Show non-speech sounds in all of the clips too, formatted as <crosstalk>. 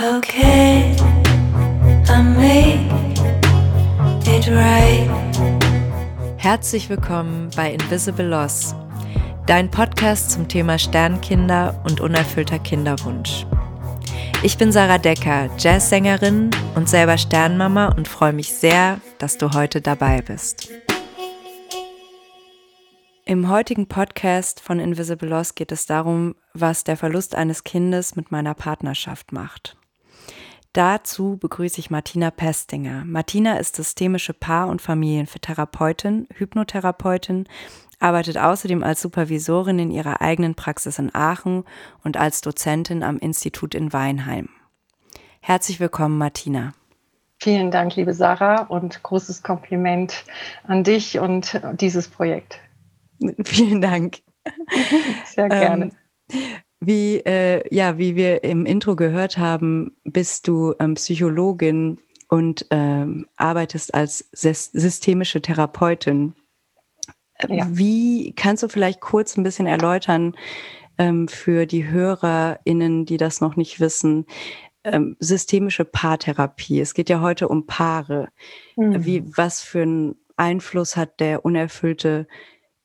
Okay, I made it right. Herzlich willkommen bei Invisible Loss, dein Podcast zum Thema Sternkinder und unerfüllter Kinderwunsch. Ich bin Sarah Decker, Jazzsängerin und selber Sternmama und freue mich sehr, dass du heute dabei bist. Im heutigen Podcast von Invisible Loss geht es darum, was der Verlust eines Kindes mit meiner Partnerschaft macht. Dazu begrüße ich Martina Pestinger. Martina ist systemische Paar- und Familientherapeutin, Hypnotherapeutin, arbeitet außerdem als Supervisorin in ihrer eigenen Praxis in Aachen und als Dozentin am Institut in Weinheim. Herzlich willkommen, Martina. Vielen Dank, liebe Sarah, und großes Kompliment an dich und dieses Projekt. Vielen Dank. Sehr gerne. Ähm, wie, äh, ja, wie wir im Intro gehört haben, bist du ähm, Psychologin und ähm, arbeitest als systemische Therapeutin. Ja. Wie kannst du vielleicht kurz ein bisschen erläutern ähm, für die HörerInnen, die das noch nicht wissen, ähm, systemische Paartherapie? Es geht ja heute um Paare. Mhm. Wie, was für einen Einfluss hat der unerfüllte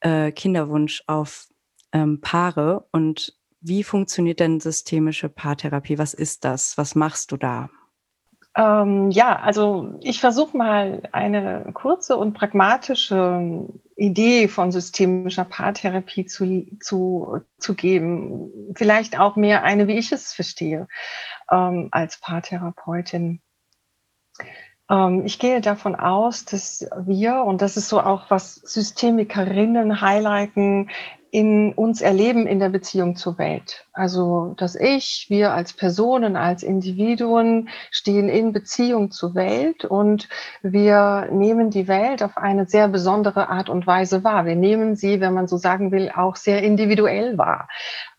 äh, Kinderwunsch auf ähm, Paare und wie funktioniert denn systemische Paartherapie? Was ist das? Was machst du da? Ähm, ja, also ich versuche mal eine kurze und pragmatische Idee von systemischer Paartherapie zu, zu, zu geben. Vielleicht auch mehr eine, wie ich es verstehe, ähm, als Paartherapeutin. Ähm, ich gehe davon aus, dass wir, und das ist so auch, was Systemikerinnen highlighten, in uns erleben in der Beziehung zur Welt. Also das Ich, wir als Personen, als Individuen stehen in Beziehung zur Welt und wir nehmen die Welt auf eine sehr besondere Art und Weise wahr. Wir nehmen sie, wenn man so sagen will, auch sehr individuell wahr.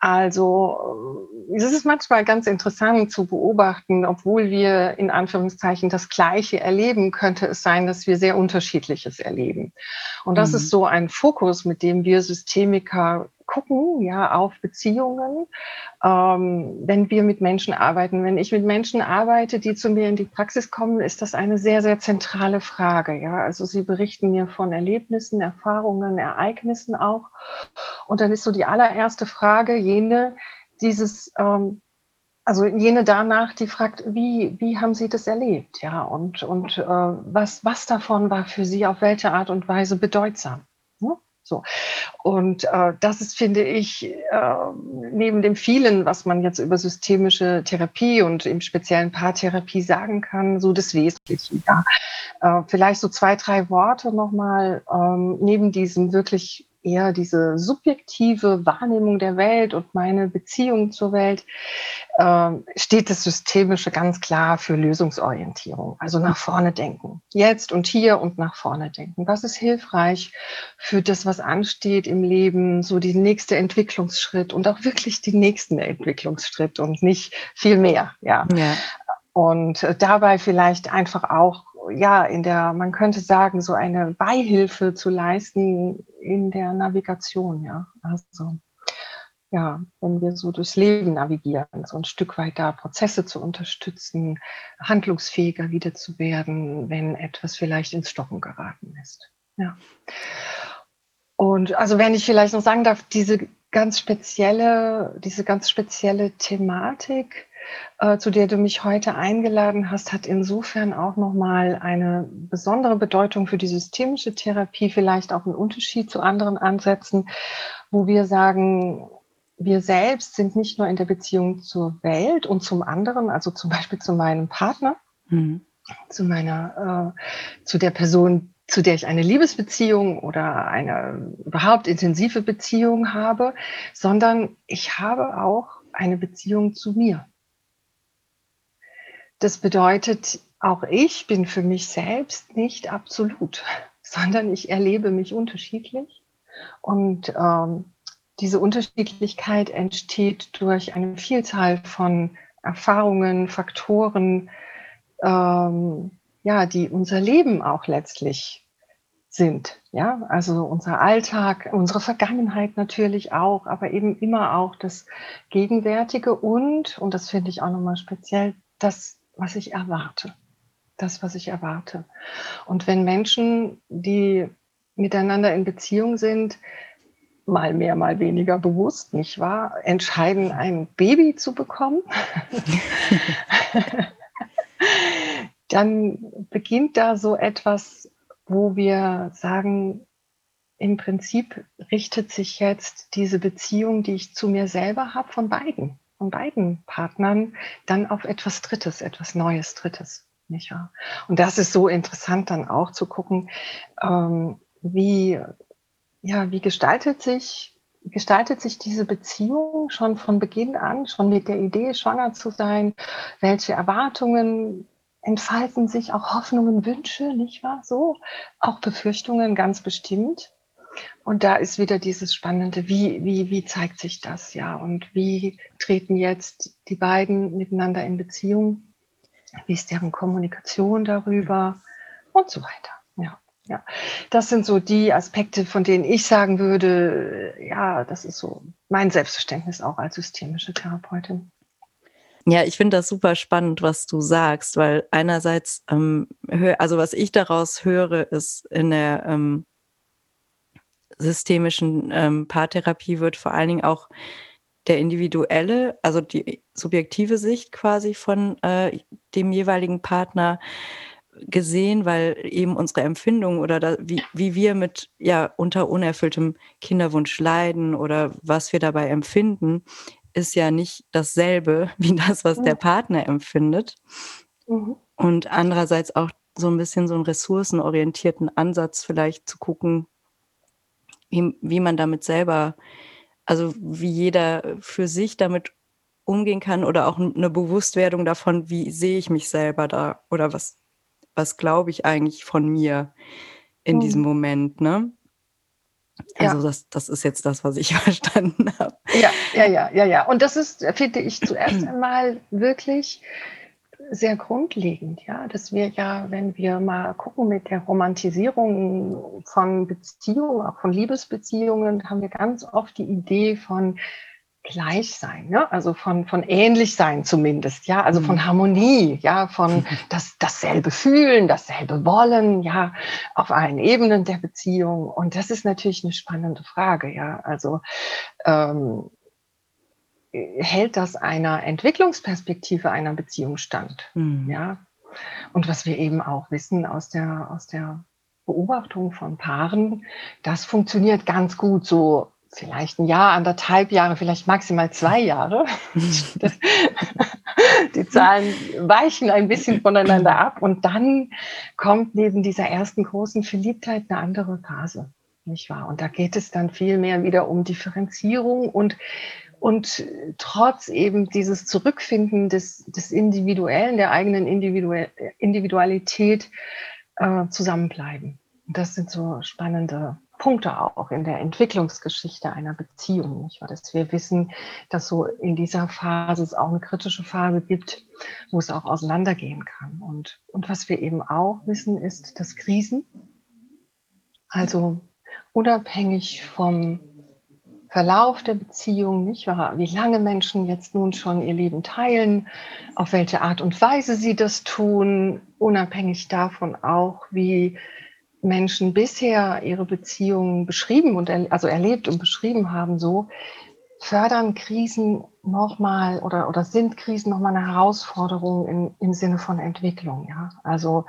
Also es ist manchmal ganz interessant zu beobachten, obwohl wir in Anführungszeichen das Gleiche erleben, könnte es sein, dass wir sehr unterschiedliches erleben. Und das mhm. ist so ein Fokus, mit dem wir Systemiker gucken, ja, auf Beziehungen, ähm, wenn wir mit Menschen arbeiten. Wenn ich mit Menschen arbeite, die zu mir in die Praxis kommen, ist das eine sehr, sehr zentrale Frage, ja. Also sie berichten mir von Erlebnissen, Erfahrungen, Ereignissen auch. Und dann ist so die allererste Frage jene, dieses, ähm, also jene danach, die fragt, wie, wie haben Sie das erlebt? Ja, und, und äh, was, was davon war für Sie auf welche Art und Weise bedeutsam? So. Und äh, das ist, finde ich, äh, neben dem vielen, was man jetzt über systemische Therapie und im speziellen Paartherapie sagen kann, so das Wesentliche. Ja. Äh, vielleicht so zwei, drei Worte nochmal ähm, neben diesem wirklich eher diese subjektive Wahrnehmung der Welt und meine Beziehung zur Welt, äh, steht das Systemische ganz klar für Lösungsorientierung, also nach vorne denken. Jetzt und hier und nach vorne denken. Was ist hilfreich für das, was ansteht im Leben, so die nächste Entwicklungsschritt und auch wirklich die nächsten Entwicklungsschritt und nicht viel mehr, ja. ja. Und dabei vielleicht einfach auch ja, in der, man könnte sagen, so eine Beihilfe zu leisten in der Navigation, ja. Also, ja, wenn wir so durchs Leben navigieren, so ein Stück weit da Prozesse zu unterstützen, handlungsfähiger wieder zu werden, wenn etwas vielleicht ins Stocken geraten ist. Ja. Und also wenn ich vielleicht noch sagen darf, diese ganz spezielle, diese ganz spezielle Thematik, äh, zu der du mich heute eingeladen hast, hat insofern auch nochmal eine besondere Bedeutung für die systemische Therapie, vielleicht auch einen Unterschied zu anderen Ansätzen, wo wir sagen, wir selbst sind nicht nur in der Beziehung zur Welt und zum anderen, also zum Beispiel zu meinem Partner, mhm. zu meiner, äh, zu der Person, zu der ich eine Liebesbeziehung oder eine überhaupt intensive Beziehung habe, sondern ich habe auch eine Beziehung zu mir. Das bedeutet, auch ich bin für mich selbst nicht absolut, <laughs> sondern ich erlebe mich unterschiedlich. Und ähm, diese Unterschiedlichkeit entsteht durch eine Vielzahl von Erfahrungen, Faktoren, ähm, ja, die unser Leben auch letztlich sind. Ja, also unser Alltag, unsere Vergangenheit natürlich auch, aber eben immer auch das Gegenwärtige und, und das finde ich auch nochmal speziell das, was ich erwarte. Das, was ich erwarte. Und wenn Menschen, die miteinander in Beziehung sind, mal mehr, mal weniger bewusst, nicht wahr, entscheiden, ein Baby zu bekommen, <laughs> dann beginnt da so etwas, wo wir sagen, im Prinzip richtet sich jetzt diese Beziehung, die ich zu mir selber habe, von beiden, von beiden Partnern, dann auf etwas Drittes, etwas Neues Drittes. Nicht wahr? Und das ist so interessant dann auch zu gucken, ähm, wie, ja, wie gestaltet sich, gestaltet sich diese Beziehung schon von Beginn an, schon mit der Idee, schwanger zu sein? Welche Erwartungen entfalten sich, auch Hoffnungen, Wünsche, nicht wahr? So, auch Befürchtungen ganz bestimmt. Und da ist wieder dieses Spannende, wie, wie, wie zeigt sich das, ja? Und wie treten jetzt die beiden miteinander in Beziehung? Wie ist deren Kommunikation darüber? Und so weiter, ja. Ja, das sind so die Aspekte, von denen ich sagen würde, ja, das ist so mein Selbstverständnis auch als systemische Therapeutin. Ja, ich finde das super spannend, was du sagst, weil einerseits, ähm, also was ich daraus höre, ist in der ähm, systemischen ähm, Paartherapie wird vor allen Dingen auch der individuelle, also die subjektive Sicht quasi von äh, dem jeweiligen Partner gesehen, weil eben unsere Empfindung oder da, wie, wie wir mit ja unter unerfülltem Kinderwunsch leiden oder was wir dabei empfinden, ist ja nicht dasselbe <laughs> wie das, was der Partner empfindet. Mhm. Und andererseits auch so ein bisschen so einen ressourcenorientierten Ansatz vielleicht zu gucken, wie, wie man damit selber, also wie jeder für sich damit umgehen kann oder auch eine Bewusstwerdung davon, wie sehe ich mich selber da oder was, was glaube ich eigentlich von mir in mhm. diesem Moment, ne? Also ja. das, das ist jetzt das, was ich <laughs> verstanden habe. Ja, ja, ja, ja, ja. Und das ist, finde ich, zuerst einmal wirklich sehr grundlegend, ja, dass wir ja, wenn wir mal gucken mit der Romantisierung von Beziehungen, auch von Liebesbeziehungen, haben wir ganz oft die Idee von gleich sein, ne? also von, von ähnlich sein zumindest, ja, also von mhm. Harmonie, ja, von das, dasselbe fühlen, dasselbe wollen, ja, auf allen Ebenen der Beziehung. Und das ist natürlich eine spannende Frage, ja, also ähm, hält das einer Entwicklungsperspektive einer Beziehung stand, mhm. ja. Und was wir eben auch wissen aus der, aus der Beobachtung von Paaren, das funktioniert ganz gut so vielleicht ein Jahr, anderthalb Jahre, vielleicht maximal zwei Jahre. <laughs> Die Zahlen weichen ein bisschen voneinander ab und dann kommt neben dieser ersten großen Verliebtheit eine andere Phase, nicht wahr? Und da geht es dann viel mehr wieder um Differenzierung und und trotz eben dieses Zurückfinden des, des Individuellen, der eigenen Individualität äh, zusammenbleiben. Das sind so spannende Punkte auch in der Entwicklungsgeschichte einer Beziehung, nicht wahr? Dass wir wissen, dass so in dieser Phase es auch eine kritische Phase gibt, wo es auch auseinandergehen kann. Und, und was wir eben auch wissen, ist, dass Krisen, also unabhängig vom Verlauf der Beziehung, nicht wahr? Wie lange Menschen jetzt nun schon ihr Leben teilen, auf welche Art und Weise sie das tun, unabhängig davon auch, wie Menschen bisher ihre Beziehungen beschrieben und also erlebt und beschrieben haben, so fördern Krisen nochmal oder, oder sind Krisen nochmal eine Herausforderung im, im Sinne von Entwicklung. Ja? Also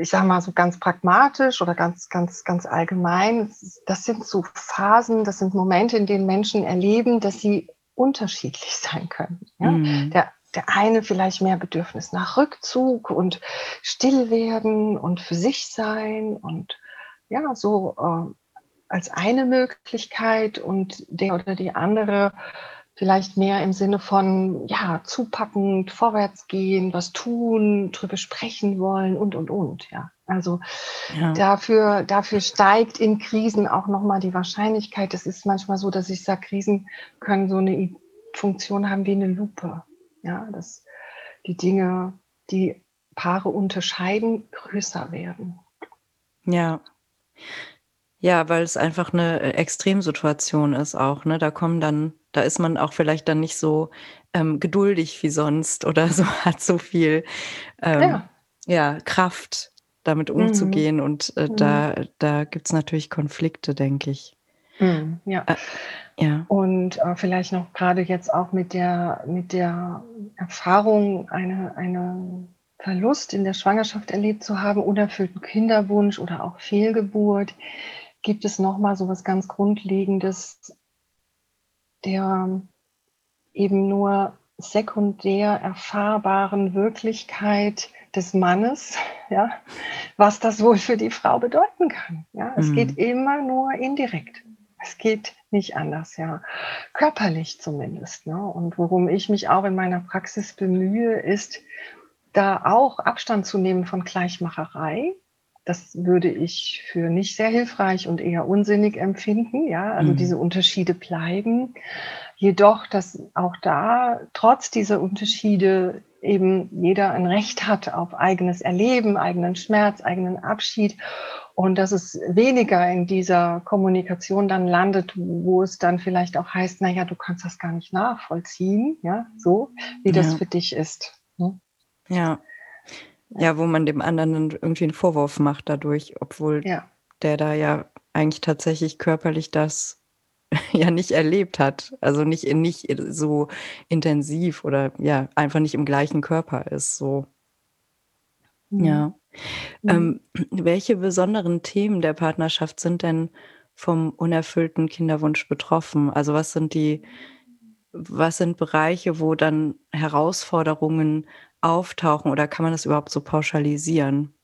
ich sage mal so ganz pragmatisch oder ganz, ganz, ganz allgemein, das sind so Phasen, das sind Momente, in denen Menschen erleben, dass sie unterschiedlich sein können. Ja? Mhm. Der der eine vielleicht mehr Bedürfnis nach Rückzug und still werden und für sich sein und ja, so äh, als eine Möglichkeit und der oder die andere vielleicht mehr im Sinne von, ja, zupackend, vorwärts gehen, was tun, drüber sprechen wollen und, und, und, ja. Also ja. dafür, dafür steigt in Krisen auch nochmal die Wahrscheinlichkeit. Es ist manchmal so, dass ich sage, Krisen können so eine Funktion haben wie eine Lupe. Ja, dass die Dinge, die Paare unterscheiden, größer werden. Ja. Ja, weil es einfach eine äh, Extremsituation ist auch, ne? Da kommen dann da ist man auch vielleicht dann nicht so, ähm, geduldig wie sonst oder so <laughs> hat so viel, ähm, Ja. ja, Kraft, damit Mhm. umzugehen und, äh, Mhm. da da gibt's natürlich Konflikte, denke ich. Mhm. Ja. Äh, ja. Und, äh, vielleicht noch grade jetzt auch mit der mit der Erfahrung, eine eine Verlust in der Schwangerschaft erlebt zu haben, unerfüllten Kinderwunsch oder auch Fehlgeburt, gibt es noch mal so was ganz Grundlegendes der eben nur sekundär erfahrbaren Wirklichkeit des Mannes, <laughs> ja, was das wohl für die Frau bedeuten kann, ja? Es geht Mhm. immer nur indirekt. Es geht nicht anders, ja, körperlich zumindest, ne? Und worum ich mich auch in meiner Praxis bemühe, ist, da auch Abstand zu nehmen von Gleichmacherei. Das würde ich für nicht sehr hilfreich und eher unsinnig empfinden, ja? Also, Mhm. diese Unterschiede bleiben. Jedoch, dass auch da trotz dieser Unterschiede eben jeder ein Recht hat auf eigenes Erleben, eigenen Schmerz, eigenen Abschied und dass es weniger in dieser Kommunikation dann landet, wo es dann vielleicht auch heißt: „Na ja, du kannst das gar nicht nachvollziehen“, ja, so, wie das Ja. für dich ist, ne? Ja. Ja. Wo man dem anderen dann irgendwie 'n Vorwurf macht dadurch, obwohl Ja. der da ja eigentlich tatsächlich körperlich das <laughs> ja nicht erlebt hat. Also, nicht nicht so intensiv oder ja, einfach nicht im gleichen Körper ist so. Mhm. Ja. Mhm. Ähm, <clears throat> welche besonderen Themen der Partnerschaft sind denn vom unerfüllten Kinderwunsch betroffen? Also, was sind die was sind Bereiche, wo dann Herausforderungen auftauchen oder kann man das überhaupt so pauschalisieren?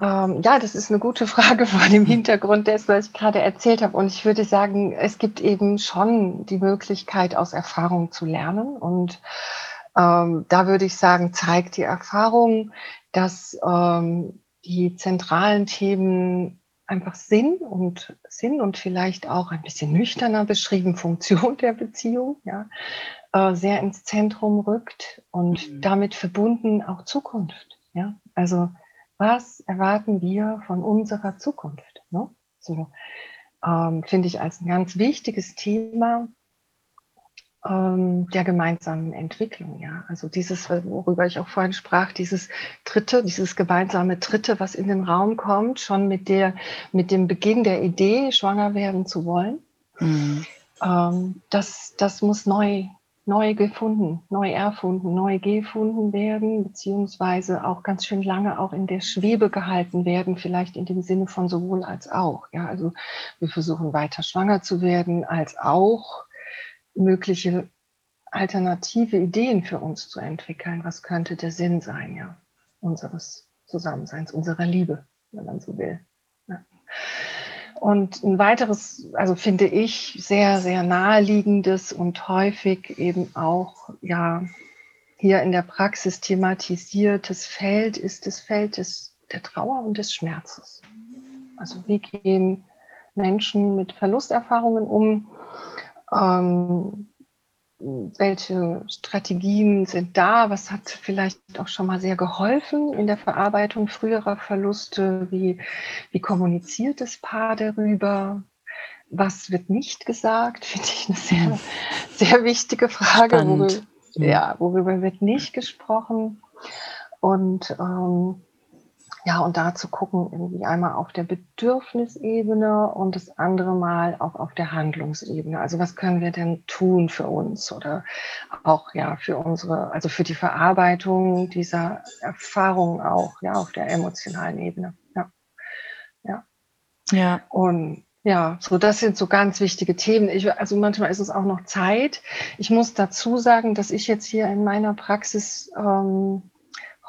Ähm, ja, das ist 'ne gute Frage <laughs> vor dem. Hintergrund dessen, was ich grade erzählt habe. Und ich würde sagen, es gibt eben schon die Möglichkeit, aus Erfahrung zu lernen. Und, ähm, da würde ich sagen, zeigt die Erfahrung, dass, ähm, die zentralen Themen einfach Sinn und Sinn und vielleicht auch ein bisschen nüchterner beschrieben <laughs> Funktion der Beziehung, ja, äh, sehr ins Zentrum rückt und Mhm. damit verbunden auch Zukunft, ja? Also, was erwarten wir von unserer Zukunft, ne? So, ähm, finde ich als 'n ganz wichtiges Thema ähm, der gemeinsamen Entwicklung, ja. Also, dieses, worüber ich auch vorhin sprach, dieses Dritte, dieses gemeinsame Dritte, was in den Raum kommt, schon mit der mit dem Beginn der Idee, schwanger werden zu wollen. Mhm. Ähm, das das muss neu neu gefunden, neu erfunden, neu gefunden werden, beziehungsweise auch ganz schön lange auch in der Schwebe gehalten werden, vielleicht in dem Sinne von sowohl als auch, ja? Also, wir versuchen weiter schwanger zu werden, als auch mögliche alternative Ideen für uns zu entwickeln. Was könnte der Sinn sein, ja, unseres Zusammenseins, unserer Liebe, wenn man so will, ja? Und 'n weiteres, also, finde ich, sehr, sehr naheliegendes und häufig eben auch, ja, hier in der Praxis thematisiertes Feld ist das Feld des der Trauer und des Schmerzes. Also, wie gehen Menschen mit Verlusterfahrungen um? Ähm, welche Strategien sind da? Was hat vielleicht auch schon mal sehr geholfen in der Verarbeitung früherer Verluste? Wie wie kommuniziert das Paar darüber? Was wird nicht gesagt? <laughs> Finde ich 'ne Mhm. sehr, sehr wichtige Frage. Worü Spannend. Mhm. ja, worüber wird nicht gesprochen? Und, ähm, ja, und da zu gucken, irgendwie einmal auf der Bedürfnisebene und das andere Mal auch auf der Handlungsebene. Also, was können wir denn tun für uns oder auch, ja, für unsere also, für die Verarbeitung dieser Erfahrung auch, ja, auf der emotionalen Ebene, ja. Ja. Ja. Und ja, so das sind so ganz wichtige Themen. Ich also, manchmal ist es auch noch Zeit. Ich muss dazu sagen, dass ich jetzt hier in meiner Praxis, ähm,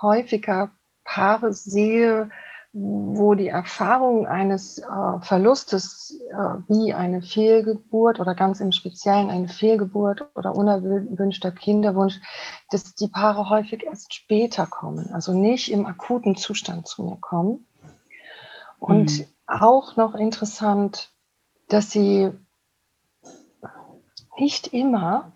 häufiger Paare sehe, wo die Erfahrung eines, äh, Verlustes, äh, wie eine Fehlgeburt oder ganz im Speziellen eine Fehlgeburt oder unerwünschter Kinderwunsch, dass die Paare häufig erst später kommen, also, nicht im akuten Zustand zu mir kommen. Und Mhm. auch noch interessant, dass sie nicht immer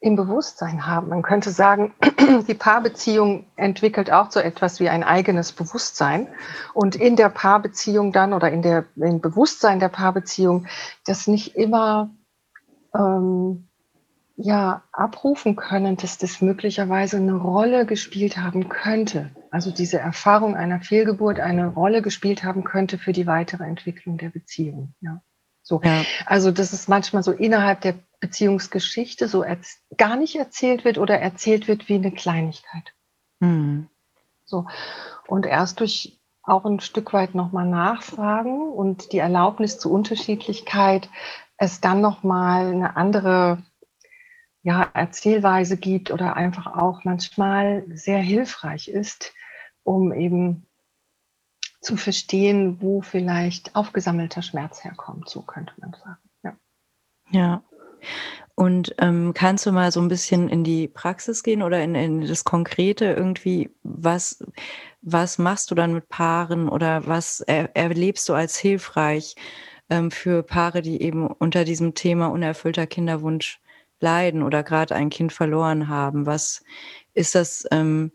im Bewusstsein haben. Man könnte sagen, <clears throat> die Paarbeziehung entwickelt auch so etwas wie ein eigenes Bewusstsein. Und in der Paarbeziehung dann oder in der, im Bewusstsein der Paarbeziehung, das nicht immer ähm, ja, abrufen können, dass das möglicherweise eine Rolle gespielt haben könnte. Also diese Erfahrung einer Fehlgeburt eine Rolle gespielt haben könnte für die weitere Entwicklung der Beziehung. Ja. So. Ja. Also, dass es manchmal so innerhalb der Beziehungsgeschichte so gar nicht erzählt wird oder erzählt wird wie eine Kleinigkeit. Mhm. So. Und erst durch auch ein Stück weit nochmal nachfragen und die Erlaubnis zur Unterschiedlichkeit es dann nochmal eine andere ja, Erzählweise gibt oder einfach auch manchmal sehr hilfreich ist, um eben zu verstehen, wo vielleicht aufgesammelter Schmerz herkommt, so könnte man sagen. Ja. ja. Und ähm, kannst du mal so ein bisschen in die Praxis gehen oder in, in das Konkrete irgendwie, was, was machst du dann mit Paaren oder was er, erlebst du als hilfreich ähm, für Paare, die eben unter diesem Thema unerfüllter Kinderwunsch leiden oder gerade ein Kind verloren haben? Was ist das? Ähm,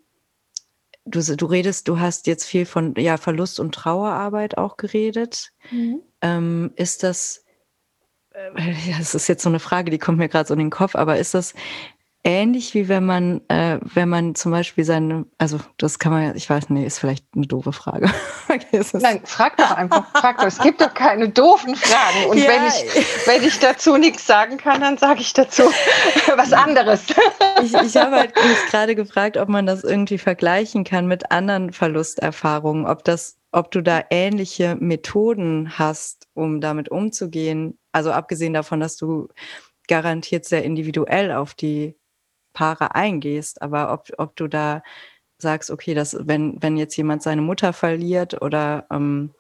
du, du redest, du hast jetzt viel von ja, Verlust und Trauerarbeit auch geredet. Mhm. Ähm, ist das, äh, <laughs> ja, das ist jetzt so eine Frage, die kommt mir gerade so in den Kopf, aber ist das ähnlich wie wenn man, äh, wenn man zum Beispiel seine, also das kann man ja, ich weiß nicht, ist vielleicht eine doofe Frage. <laughs> Nein, frag doch einfach, frag doch. Es gibt doch keine doofen Fragen. Und <laughs> ja. wenn, ich, wenn ich dazu nichts sagen kann, dann sage ich dazu <laughs> was anderes. Ich, ich habe halt mich gerade gefragt, ob man das irgendwie vergleichen kann mit anderen Verlusterfahrungen, ob das, ob du da ähnliche Methoden hast, um damit umzugehen. Also abgesehen davon, dass du garantiert sehr individuell auf die Paare eingehst, aber ob, ob du da sagst, okay, dass wenn, wenn jetzt jemand seine Mutter verliert oder ähm,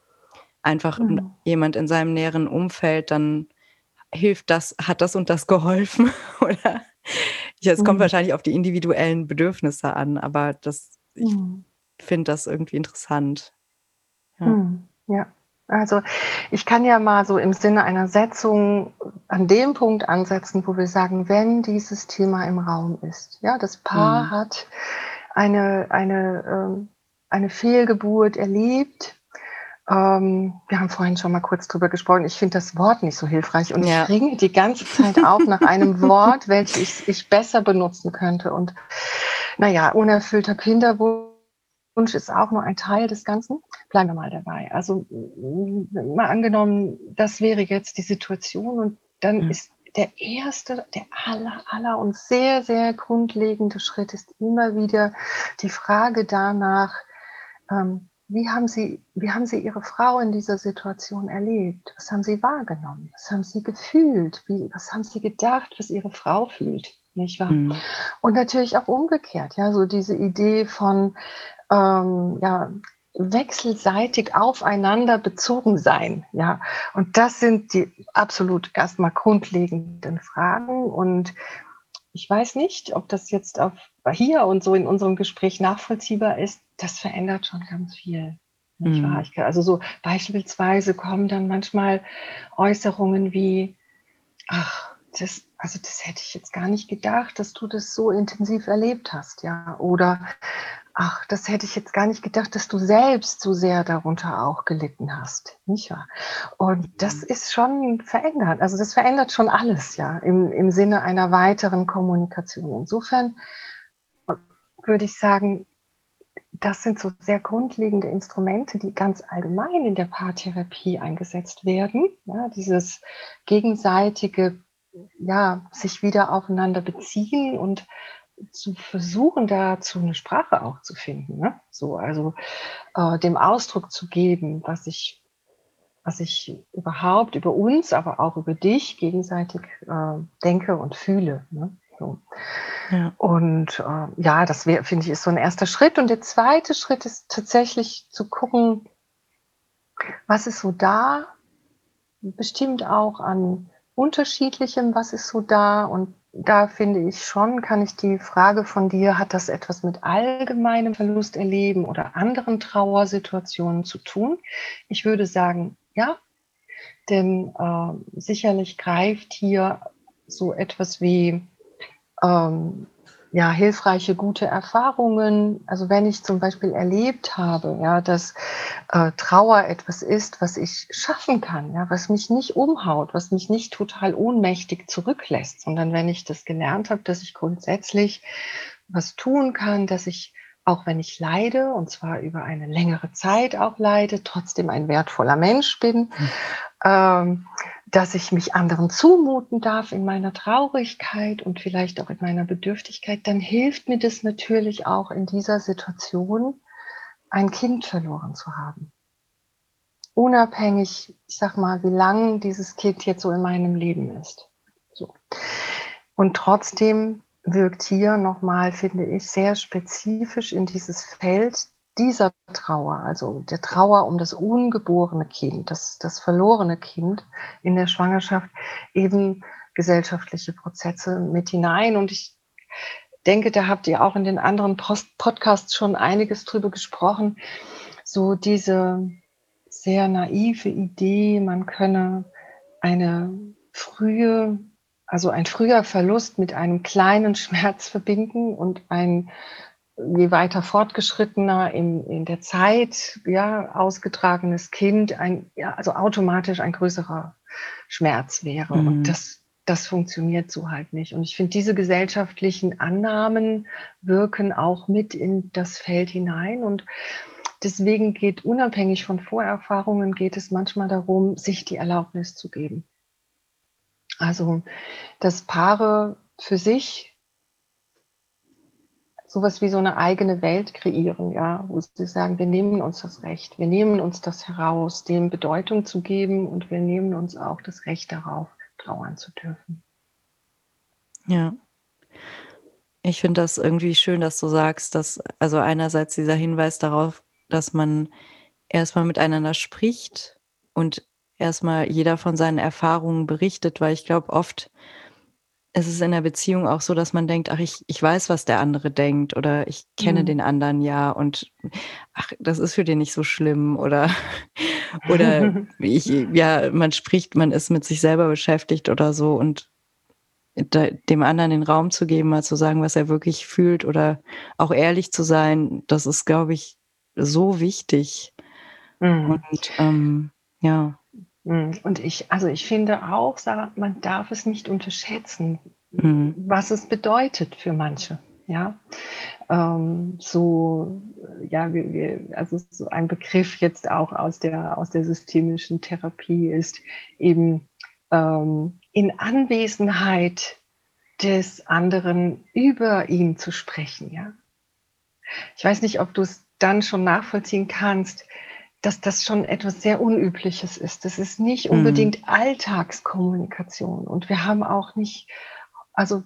einfach mhm. jemand in seinem näheren Umfeld, dann hilft das, hat das und das geholfen? <laughs> oder ja, es mhm. kommt wahrscheinlich auf die individuellen Bedürfnisse an, aber das, ich mhm. finde das irgendwie interessant. Ja. Mhm. ja. Also ich kann ja mal so im Sinne einer Setzung an dem Punkt ansetzen, wo wir sagen, wenn dieses Thema im Raum ist, ja, das Paar mhm. hat eine, eine, ähm, eine Fehlgeburt erlebt. Ähm, wir haben vorhin schon mal kurz drüber gesprochen. Ich finde das Wort nicht so hilfreich und ja. ich ringe die ganze Zeit auf nach einem <laughs> Wort, welches ich, ich besser benutzen könnte. Und naja, unerfüllter Kinderwunsch Wunsch ist auch nur ein Teil des Ganzen. Bleiben wir mal dabei. Also mal angenommen, das wäre jetzt die Situation und dann mhm. ist der erste, der aller, aller und sehr, sehr grundlegende Schritt ist immer wieder die Frage danach, ähm, wie haben Sie, wie haben Sie Ihre Frau in dieser Situation erlebt? Was haben Sie wahrgenommen? Was haben Sie gefühlt? Wie, was haben Sie gedacht, was Ihre Frau fühlt? Nicht wahr? Mhm. Und natürlich auch umgekehrt, ja, so diese Idee von, ähm, ja, wechselseitig aufeinander bezogen sein. Ja, und das sind die absolut erstmal grundlegenden Fragen. Und ich weiß nicht, ob das jetzt auf hier und so in unserem Gespräch nachvollziehbar ist. Das verändert schon ganz viel. Nicht mhm. wahr? Ich, also so beispielsweise kommen dann manchmal Äußerungen wie, ach, das, also das hätte ich jetzt gar nicht gedacht, dass du das so intensiv erlebt hast, ja. Oder ach, das hätte ich jetzt gar nicht gedacht, dass du selbst so sehr darunter auch gelitten hast, nicht wahr? Und das mhm. ist schon verändert. Also das verändert schon alles, ja, im, im Sinne einer weiteren Kommunikation. Insofern würde ich sagen, das sind so sehr grundlegende Instrumente, die ganz allgemein in der Paartherapie eingesetzt werden. Ja, dieses gegenseitige, ja, sich wieder aufeinander beziehen und zu versuchen, dazu eine Sprache auch zu finden. Ne? So, also äh, dem Ausdruck zu geben, was ich, was ich überhaupt über uns, aber auch über dich gegenseitig äh, denke und fühle. Ne? So. Ja. Und äh, ja, das finde ich, ist so ein erster Schritt. Und der zweite Schritt ist tatsächlich zu gucken, was ist so da, bestimmt auch an unterschiedlichem, was ist so da und da finde ich schon, kann ich die Frage von dir, hat das etwas mit allgemeinem Verlust erleben oder anderen Trauersituationen zu tun? Ich würde sagen, ja, denn äh, sicherlich greift hier so etwas wie ähm, ja, hilfreiche, gute Erfahrungen. Also wenn ich zum Beispiel erlebt habe, ja, dass äh, Trauer etwas ist, was ich schaffen kann, ja, was mich nicht umhaut, was mich nicht total ohnmächtig zurücklässt, sondern wenn ich das gelernt habe, dass ich grundsätzlich was tun kann, dass ich auch wenn ich leide, und zwar über eine längere Zeit auch leide, trotzdem ein wertvoller Mensch bin, mhm. ähm, dass ich mich anderen zumuten darf in meiner Traurigkeit und vielleicht auch in meiner Bedürftigkeit, dann hilft mir das natürlich auch in dieser Situation, ein Kind verloren zu haben. Unabhängig, ich sag mal, wie lang dieses Kind jetzt so in meinem Leben ist. So. Und trotzdem wirkt hier nochmal, finde ich, sehr spezifisch in dieses Feld dieser Trauer, also der Trauer um das ungeborene Kind, das, das verlorene Kind in der Schwangerschaft, eben gesellschaftliche Prozesse mit hinein. Und ich denke, da habt ihr auch in den anderen Post Podcasts schon einiges drüber gesprochen. So diese sehr naive Idee, man könne eine frühe also ein früher Verlust mit einem kleinen <laughs> Schmerz verbinden und ein je weiter fortgeschrittener in, in der Zeit ja, ausgetragenes Kind ein, ja, also automatisch ein größerer Schmerz wäre. Mhm. Und das, das funktioniert so halt nicht. Und ich finde, diese gesellschaftlichen Annahmen wirken auch mit in das Feld hinein. Und deswegen geht unabhängig von Vorerfahrungen, geht es manchmal darum, sich die Erlaubnis zu geben. Also, dass Paare für sich sowas wie so eine eigene Welt kreieren, ja, wo sie sagen, wir nehmen uns das Recht, wir nehmen uns das heraus, dem Bedeutung zu geben und wir nehmen uns auch das Recht darauf, trauern zu dürfen. Ja. Ich finde das irgendwie schön, dass du sagst, dass also einerseits dieser Hinweis darauf, dass man erstmal miteinander spricht und erstmal jeder von seinen Erfahrungen berichtet, weil ich glaube, oft ist es in der Beziehung auch so, dass man denkt, ach, ich, ich weiß, was der andere denkt oder ich kenne mhm. den anderen ja und ach, das ist für den nicht so schlimm oder, <laughs> oder ich, ja, man spricht, man ist mit sich selber beschäftigt oder so und dem anderen den Raum zu geben, mal zu sagen, was er wirklich fühlt oder auch ehrlich zu sein, das ist, glaube ich, so wichtig. Mhm. Und ähm, ja. Hm, und ich, also ich finde auch, Sarah, man darf es nicht unterschätzen, mhm. was es bedeutet für manche. Ja, ähm, so, ja, wir, wir, also so ein Begriff jetzt auch aus der, aus der systemischen Therapie ist eben ähm, in Anwesenheit des anderen über ihn zu sprechen. Ja, ich weiß nicht, ob du es dann schon nachvollziehen kannst dass das schon etwas sehr Unübliches ist. Das ist nicht mhm. unbedingt mhm. Alltagskommunikation. Und wir haben auch nicht, also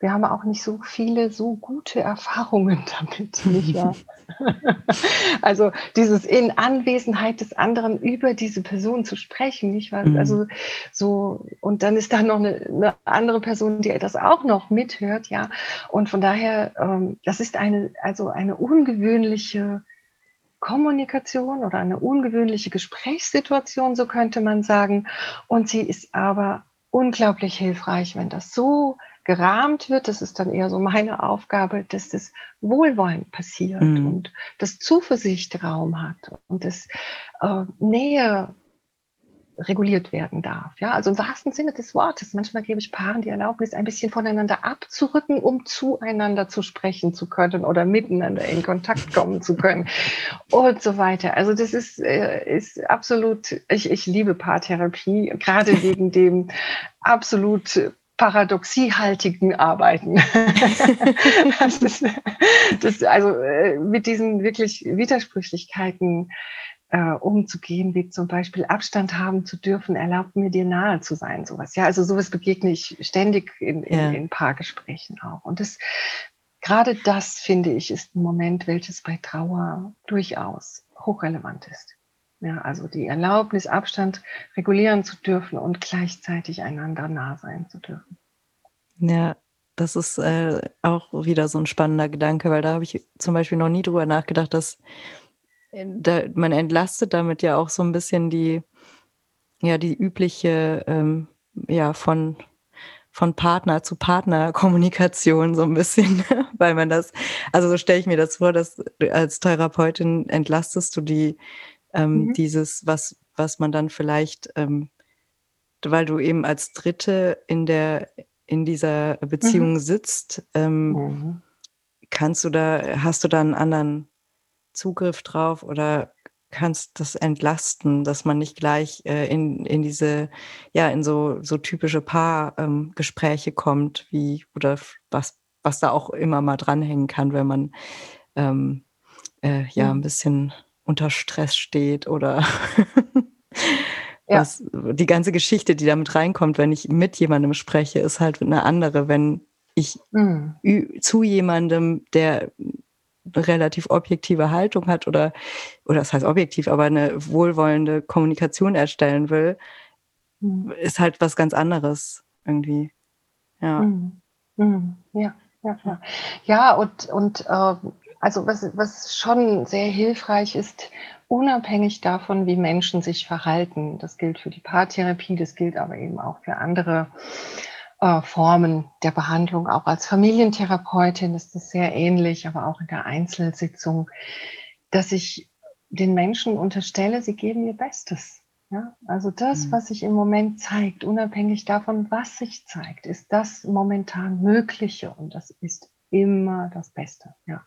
wir haben auch nicht so viele so gute Erfahrungen <laughs> damit, nicht wahr? <laughs> also dieses in Anwesenheit des anderen über diese Person zu sprechen, nicht wahr? Mhm. Also so, und dann ist da noch eine, eine, andere Person, die das auch noch mithört, ja. Und von daher, ähm, das ist eine, also eine ungewöhnliche Kommunikation oder eine ungewöhnliche Gesprächssituation, so könnte man sagen. Und sie ist aber unglaublich hilfreich, wenn das so gerahmt wird. Das ist dann eher so meine Aufgabe, dass das Wohlwollen passiert mhm. und das Zuversicht Raum hat und das äh, Nähe reguliert werden darf. Ja, also im wahrsten Sinne des Wortes. Manchmal gebe ich Paaren die Erlaubnis, ein bisschen voneinander abzurücken, um zueinander zu sprechen zu können oder miteinander in Kontakt kommen zu können <laughs> und so weiter. Also das ist, äh, ist absolut, ich, ich liebe Paartherapie, gerade wegen dem absolut paradoxiehaltigen Arbeiten. <laughs> das ist, das, also äh, mit diesen wirklich Widersprüchlichkeiten äh, umzugehen, wie zum Beispiel Abstand haben zu dürfen, erlaubt mir dir nahe zu sein, sowas. Ja, also sowas begegne ich ständig in, in, ja. in Paargesprächen auch. Und das, gerade das finde ich, ist ein Moment, welches bei Trauer durchaus hochrelevant ist. Ja, also die Erlaubnis, Abstand regulieren zu dürfen und gleichzeitig einander nah sein zu dürfen. Ja, das ist äh, auch wieder so ein spannender Gedanke, weil da habe ich zum Beispiel noch nie drüber nachgedacht, dass da, man entlastet damit ja auch so ein bisschen die, ja, die übliche, ähm, ja, von, von Partner zu Partner Kommunikation so ein bisschen, <laughs> weil man das, also so stelle ich mir das vor, dass als Therapeutin entlastest du die, ähm, mhm. dieses, was, was man dann vielleicht, ähm, weil du eben als Dritte in der, in dieser Beziehung mhm. sitzt, ähm, mhm. kannst du da, hast du da einen anderen Zugriff drauf oder kannst das entlasten, dass man nicht gleich äh, in, in diese, ja, in so, so typische Paargespräche ähm, kommt, wie, oder was, was da auch immer mal dranhängen kann, wenn man ähm, äh, ja ein bisschen unter Stress steht oder <laughs> was, ja. die ganze Geschichte, die damit reinkommt, wenn ich mit jemandem spreche, ist halt eine andere, wenn ich mhm. zu jemandem, der relativ objektive Haltung hat oder, oder das heißt objektiv, aber eine wohlwollende Kommunikation erstellen will, mhm. ist halt was ganz anderes irgendwie. Ja. Mhm. Mhm. Ja, ja, ja. Ja, und, und äh, also was, was schon sehr hilfreich ist, unabhängig davon, wie Menschen sich verhalten. Das gilt für die Paartherapie, das gilt aber eben auch für andere äh, Formen der Behandlung. Auch als Familientherapeutin ist das sehr ähnlich, aber auch in der Einzelsitzung, dass ich den Menschen unterstelle, sie geben ihr Bestes. Ja, also das, mhm. was sich im Moment zeigt, unabhängig davon, was sich zeigt, ist das momentan Mögliche und das ist immer das Beste. Ja.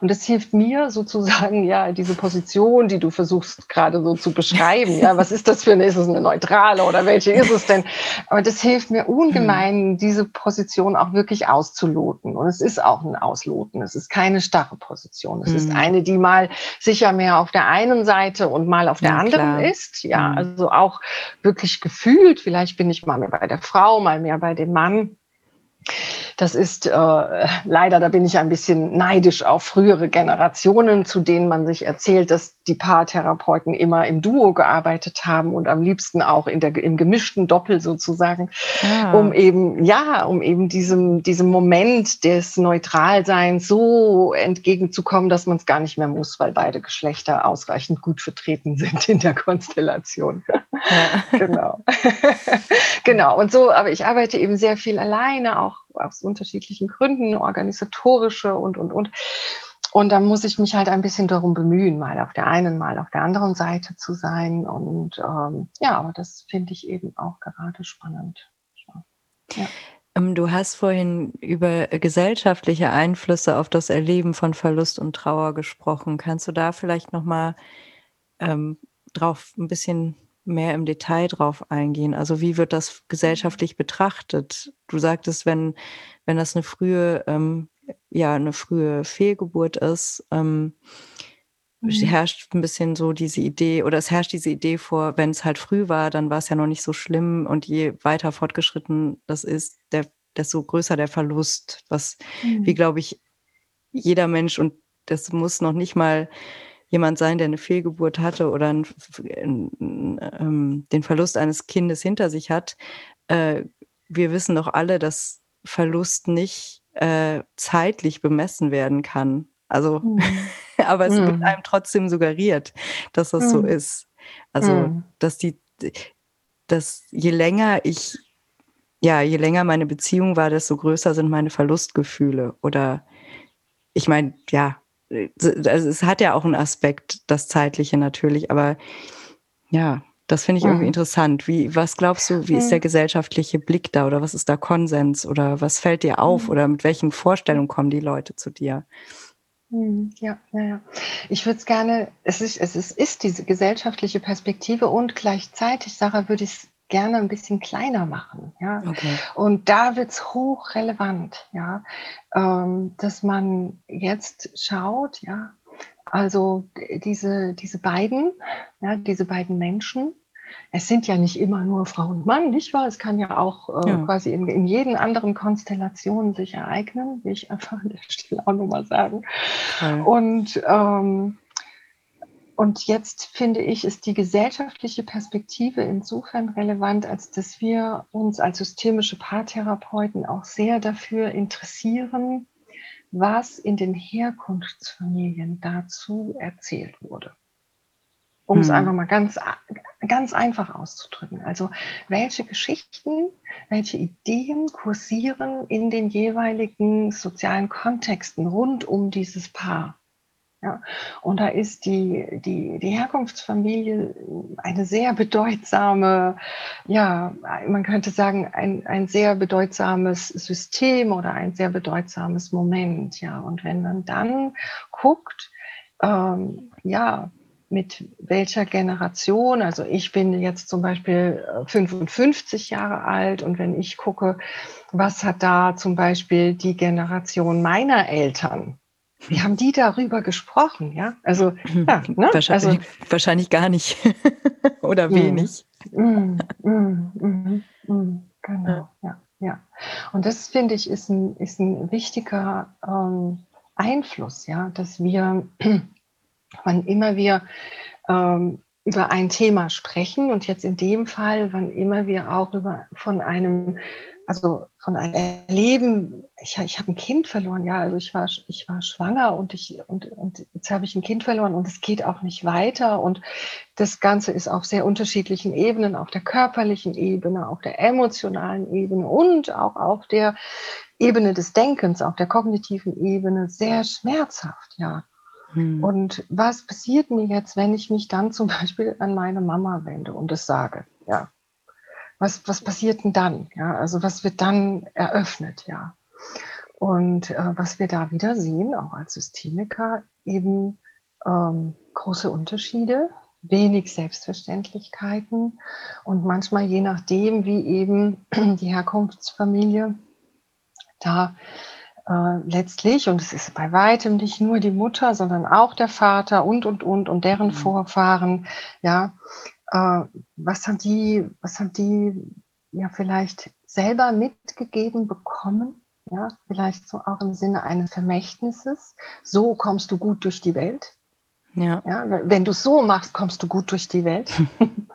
Und das hilft mir sozusagen, ja, diese Position, die du versuchst gerade so zu beschreiben. Ja, was ist das für eine? Ist es eine neutrale oder welche ist es denn? Aber das hilft mir ungemein, hm. diese Position auch wirklich auszuloten. Und es ist auch ein Ausloten. Es ist keine starre Position. Es hm. ist eine, die mal sicher mehr auf der einen Seite und mal auf der ja, anderen klar. ist. Ja, hm. also auch wirklich gefühlt. Vielleicht bin ich mal mehr bei der Frau, mal mehr bei dem Mann. Das ist äh, leider, da bin ich ein bisschen neidisch auf frühere Generationen, zu denen man sich erzählt, dass die Paartherapeuten immer im Duo gearbeitet haben und am liebsten auch in der, im gemischten Doppel sozusagen, ah. um eben, ja, um eben diesem, diesem Moment des Neutralseins so entgegenzukommen, dass man es gar nicht mehr muss, weil beide Geschlechter ausreichend gut vertreten sind in der Konstellation. <laughs> Ja. genau. <laughs> genau. Und so, aber ich arbeite eben sehr viel alleine, auch aus unterschiedlichen Gründen, organisatorische und, und, und. Und da muss ich mich halt ein bisschen darum bemühen, mal auf der einen, mal auf der anderen Seite zu sein. Und ähm, ja, aber das finde ich eben auch gerade spannend. Ja. Ähm, du hast vorhin über gesellschaftliche Einflüsse auf das Erleben von Verlust und Trauer gesprochen. Kannst du da vielleicht noch mal ähm, drauf ein bisschen mehr im Detail drauf eingehen? Also wie wird das gesellschaftlich betrachtet? Du sagtest, wenn wenn das eine frühe ähm, ja eine frühe Fehlgeburt ist, ähm, mhm. herrscht ein bisschen so diese Idee oder es herrscht diese Idee vor, wenn es halt früh war, dann war es ja noch nicht so schlimm und je weiter fortgeschritten das ist, der, desto größer der Verlust, was mhm. wie glaube ich jeder Mensch und das muss noch nicht mal jemand sein, der eine Fehlgeburt hatte oder ein, ein, ähm, den Verlust eines Kindes hinter sich hat. Äh, wir wissen doch alle, dass Verlust nicht äh, zeitlich bemessen werden kann. Also, mhm. <laughs> aber es mhm. wird einem trotzdem suggeriert, dass das mhm. so ist. Also, mhm. dass die, dass je länger ich, ja, je länger meine Beziehung war, desto größer sind meine Verlustgefühle. Oder ich meine, ja, also es hat ja auch einen Aspekt, das Zeitliche natürlich, aber ja, das finde ich irgendwie mhm. interessant. Wie, was glaubst du, wie ist der gesellschaftliche Blick da oder was ist da Konsens oder was fällt dir auf mhm. oder mit welchen Vorstellungen kommen die Leute zu dir? Mhm, ja, ja, ja. Ich würde es gerne, es ist, es ist, ist diese gesellschaftliche Perspektive und gleichzeitig, Sarah, würde ich es gerne ein bisschen kleiner machen. Ja? Okay. Und da wird es hochrelevant, ja, ähm, dass man jetzt schaut, ja, also diese, diese beiden, ja, diese beiden Menschen, es sind ja nicht immer nur Frau und Mann, nicht wahr? Es kann ja auch äh, ja. quasi in, in jeden anderen Konstellationen sich ereignen, will ich einfach <laughs> an der Stelle auch nochmal sagen. Ja. Und, ähm, und jetzt finde ich, ist die gesellschaftliche Perspektive insofern relevant, als dass wir uns als systemische Paartherapeuten auch sehr dafür interessieren, was in den Herkunftsfamilien dazu erzählt wurde. um hm. es einfach mal ganz, ganz einfach auszudrücken. Also welche Geschichten, welche Ideen kursieren in den jeweiligen sozialen Kontexten rund um dieses Paar? Ja, und da ist die, die, die Herkunftsfamilie eine sehr bedeutsame, ja, man könnte sagen, ein, ein sehr bedeutsames System oder ein sehr bedeutsames Moment. Ja, und wenn man dann guckt, ähm, ja, mit welcher Generation, also ich bin jetzt zum Beispiel 55 äh, Jahre alt und wenn ich gucke, was hat da zum Beispiel die Generation meiner Eltern wie haben die darüber gesprochen? Ja, also, ja, ne? wahrscheinlich, also, wahrscheinlich gar nicht <laughs> oder mm. wenig. Mm, mm, mm, genau, ja. ja, Und das finde ich ist ein, ist ein wichtiger ähm, Einfluss, ja, dass wir, <clears throat> wann immer wir ähm, über ein Thema sprechen und jetzt in dem Fall, wann immer wir auch über von einem also von einem Erleben, ich, ich habe ein Kind verloren, ja, also ich war, ich war schwanger und, ich, und, und jetzt habe ich ein Kind verloren und es geht auch nicht weiter und das Ganze ist auf sehr unterschiedlichen Ebenen, auf der körperlichen Ebene, auf der emotionalen Ebene und auch auf der Ebene des Denkens, auf der kognitiven Ebene sehr schmerzhaft, ja. Hm. Und was passiert mir jetzt, wenn ich mich dann zum <laughs> Beispiel an meine Mama wende und das sage, ja, was, was passiert denn dann? Ja, also was wird dann eröffnet? Ja. Und äh, was wir da wieder sehen, auch als Systemiker, eben ähm, große Unterschiede, wenig Selbstverständlichkeiten und manchmal je nachdem, wie eben <clears throat> die Herkunftsfamilie da äh, letztlich, und es ist bei weitem nicht nur die Mutter, sondern auch der Vater und, und, und, und deren mhm. Vorfahren, ja, äh, was haben die, was haben die ja vielleicht selber mitgegeben bekommen? Ja, vielleicht so auch im Sinne eines Vermächtnisses. So kommst du gut durch die Welt. Ja. ja wenn du so machst, kommst du gut durch die Welt. <laughs>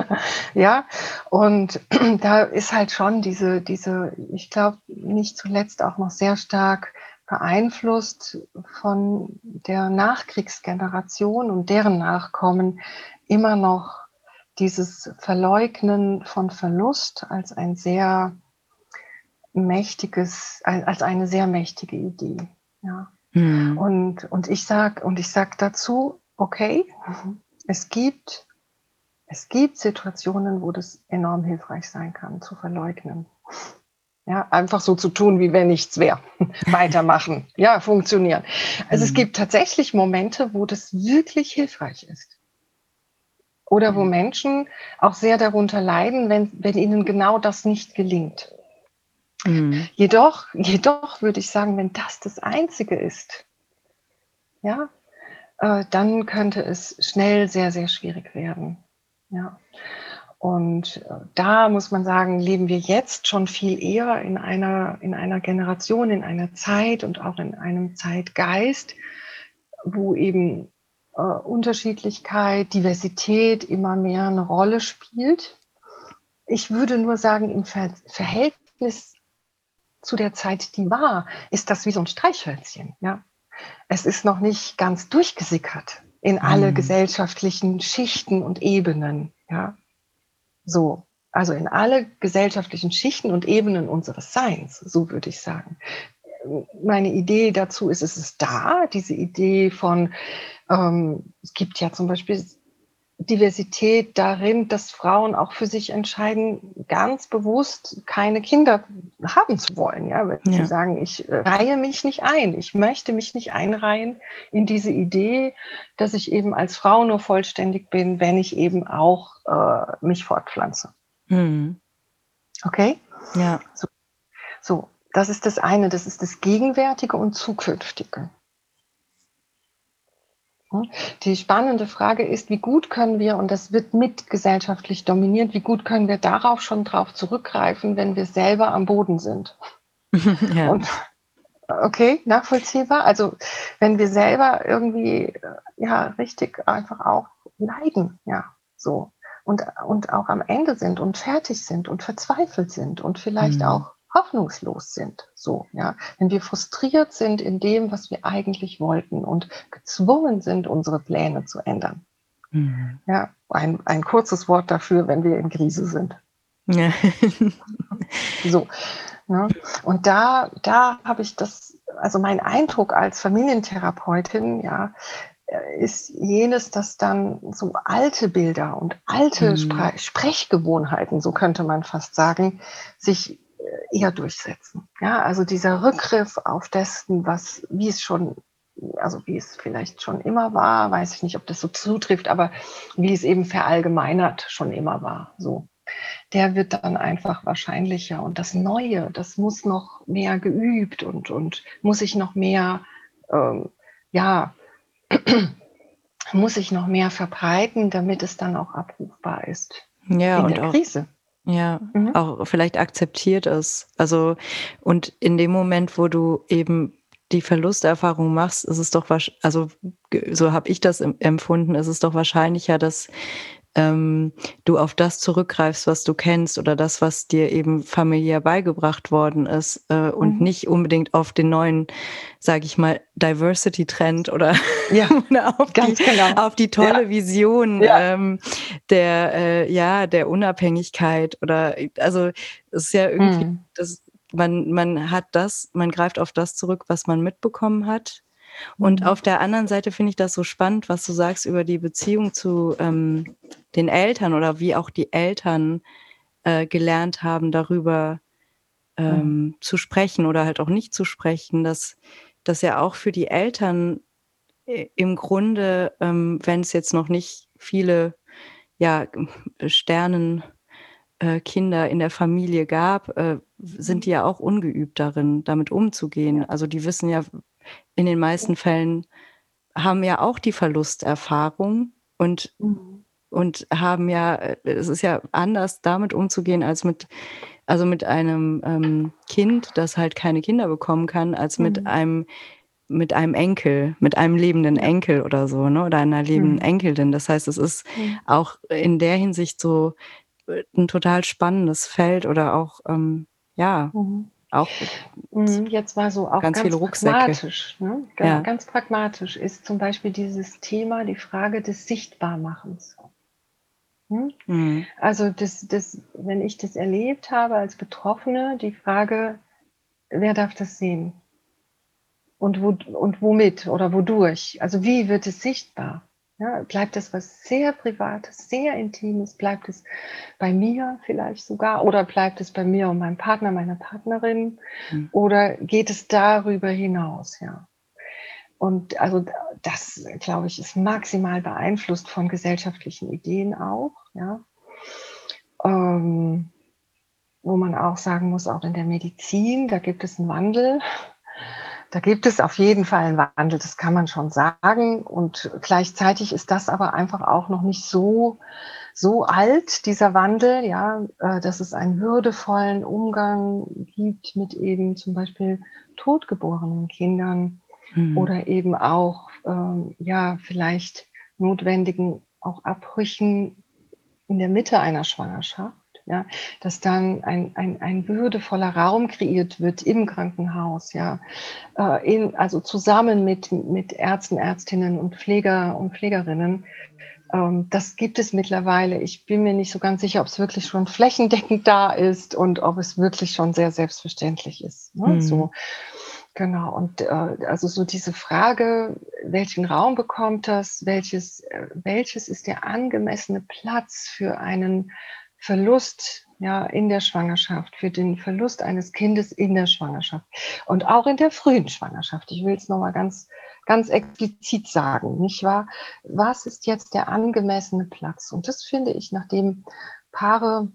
<laughs> ja, und <clears throat> da ist halt schon diese, diese, ich glaube, nicht zuletzt auch noch sehr stark beeinflusst von der Nachkriegsgeneration und deren Nachkommen immer noch dieses Verleugnen von Verlust als ein sehr mächtiges, als eine sehr mächtige Idee. Ja. Mhm. Und, und ich sag, und ich sag dazu, okay, <laughs> es gibt, es gibt Situationen, wo das enorm hilfreich sein kann, zu verleugnen. Ja, einfach so zu tun, wie wenn nichts wäre. <laughs> Weitermachen. Ja, funktionieren. Also mhm. es gibt tatsächlich Momente, wo das wirklich hilfreich ist oder wo mhm. Menschen auch sehr darunter leiden, wenn, wenn ihnen genau das nicht gelingt. Mhm. Jedoch, jedoch würde ich sagen, wenn das das Einzige ist, ja, äh, dann könnte es schnell sehr, sehr schwierig werden. Ja. Und äh, da muss man sagen, leben wir jetzt schon viel eher in einer, in einer Generation, in einer Zeit und auch in einem Zeitgeist, wo eben äh, Unterschiedlichkeit, Diversität immer mehr eine Rolle spielt. Ich würde nur sagen, im Ver Verhältnis zu der Zeit, die war, ist das wie so ein Streichhölzchen. Ja? Es ist noch nicht ganz durchgesickert in alle mhm. gesellschaftlichen Schichten und Ebenen. Ja? So, also in alle gesellschaftlichen Schichten und Ebenen unseres Seins, so würde ich sagen. Meine Idee dazu ist, es ist da, diese Idee von ähm, es gibt ja zum Beispiel Diversität darin, dass Frauen auch für sich entscheiden, ganz bewusst keine Kinder haben zu wollen. Ja, wenn ja. sie sagen, ich äh, reihe mich nicht ein, ich möchte mich nicht einreihen in diese Idee, dass ich eben als Frau nur vollständig bin, wenn ich eben auch äh, mich fortpflanze. Mhm. Okay? Ja. So. so, das ist das eine, das ist das Gegenwärtige und Zukünftige. Die spannende Frage ist, wie gut können wir, und das wird mitgesellschaftlich dominiert, wie gut können wir darauf schon drauf zurückgreifen, wenn wir selber am Boden sind? <laughs> Ja. Und, okay, nachvollziehbar. Also wenn wir selber irgendwie ja richtig einfach auch leiden, ja, so und, und auch am Ende sind und fertig sind und verzweifelt sind und vielleicht mhm. auch hoffnungslos sind. So, ja. Wenn wir frustriert sind in dem, was wir eigentlich wollten und gezwungen sind, unsere Pläne zu ändern. Mhm. Ja, ein, ein kurzes Wort dafür, wenn wir in Krise sind. Ja. so. Ne? Und da, da habe ich das, also mein Eindruck als Familientherapeutin, ja, ist jenes, dass dann so alte Bilder und alte mhm. Spre Sprechgewohnheiten, so könnte man fast sagen, sich äh, eher durchsetzen. Ja, also dieser Rückgriff auf dessen, was, wie es schon, also wie es vielleicht schon immer war, weiß ich nicht, ob das so zutrifft, aber wie es eben verallgemeinert schon immer war, so. Der wird dann einfach wahrscheinlicher und das Neue, das muss noch mehr geübt und, und muss sich noch mehr, ähm, ja, <clears throat> muss sich noch mehr verbreiten, damit es dann auch abrufbar ist. Ja, in und der auch, Krise. Ja, mhm. auch vielleicht akzeptiert ist. Also, und in dem Moment, wo du eben die Verlusterfahrung machst, ist es doch wahrscheinlich, also so habe ich das empfunden, ist es doch wahrscheinlicher, dass ähm, du auf das zurückgreifst, was du kennst oder das, was dir eben familiär beigebracht worden ist äh, und mhm. nicht unbedingt auf den neuen, sage ich mal, Diversity-Trend oder, ja, <laughs> auf, die, genau. auf die tolle ja. Vision ja. Ähm, der äh, ja der Unabhängigkeit oder also es ist ja irgendwie mhm. das man man hat das man greift auf das zurück, was man mitbekommen hat und mhm. auf der anderen Seite finde ich das so spannend, was du sagst über die Beziehung zu ähm, den Eltern oder wie auch die Eltern äh, gelernt haben, darüber ähm, mhm. zu sprechen oder halt auch nicht zu sprechen, dass das ja auch für die Eltern äh, im Grunde, ähm, wenn es jetzt noch nicht viele ja, Sternen äh, Kinder in der Familie gab, äh, sind mhm. die ja auch ungeübt darin, damit umzugehen. Also die wissen ja in den meisten Fällen haben ja auch die Verlusterfahrung und, mhm. und haben ja, es ist ja anders damit umzugehen als mit, also mit einem ähm, Kind, das halt keine Kinder bekommen kann, als mhm. mit einem mit einem Enkel, mit einem lebenden Enkel oder so, ne? Oder einer lebenden mhm. Enkelin. Das heißt, es ist auch in der Hinsicht so äh, ein total spannendes Feld oder auch ähm, ja, mhm. Auch mhm, jetzt war so auch ganz, ganz pragmatisch. Ne? Ganz, ja. ganz pragmatisch ist zum Beispiel dieses Thema, die Frage des Sichtbarmachens. Hm? Mhm. Also das, das, wenn ich das erlebt habe als Betroffene, die Frage, wer darf das sehen? Und, wo, und womit oder wodurch? Also wie wird es sichtbar? Ja, bleibt es was sehr Privates, sehr Intimes? Bleibt es bei mir vielleicht sogar? Oder bleibt es bei mir und meinem Partner, meiner Partnerin? Mhm. Oder geht es darüber hinaus? Ja. Und also das, glaube ich, ist maximal beeinflusst von gesellschaftlichen Ideen auch. Ja. Ähm, wo man auch sagen muss, auch in der Medizin, da gibt es einen Wandel. Da gibt es auf jeden Fall einen Wandel, das kann man schon sagen. Und gleichzeitig ist das aber einfach auch noch nicht so, so alt, dieser Wandel, ja, äh, dass es einen würdevollen Umgang gibt mit eben zum Beispiel totgeborenen Kindern mhm. oder eben auch, ähm, ja, vielleicht notwendigen auch Abbrüchen in der Mitte einer Schwangerschaft ja, dass dann ein, ein, ein würdevoller Raum kreiert wird im Krankenhaus, ja, äh, in, also zusammen mit, mit Ärzten, Ärztinnen und Pfleger und Pflegerinnen. Ähm, das gibt es mittlerweile. Ich bin mir nicht so ganz sicher, ob es wirklich schon flächendeckend da ist und ob es wirklich schon sehr selbstverständlich ist. Ne? Mhm. So. Genau, und äh, also so diese Frage, welchen Raum bekommt das, welches, äh, welches ist der angemessene Platz für einen Verlust ja, in der Schwangerschaft, für den Verlust eines Kindes in der Schwangerschaft und auch in der frühen Schwangerschaft. Ich will es nochmal ganz, ganz explizit sagen, nicht wahr? Was ist jetzt der angemessene Platz? Und das finde ich, nachdem Paare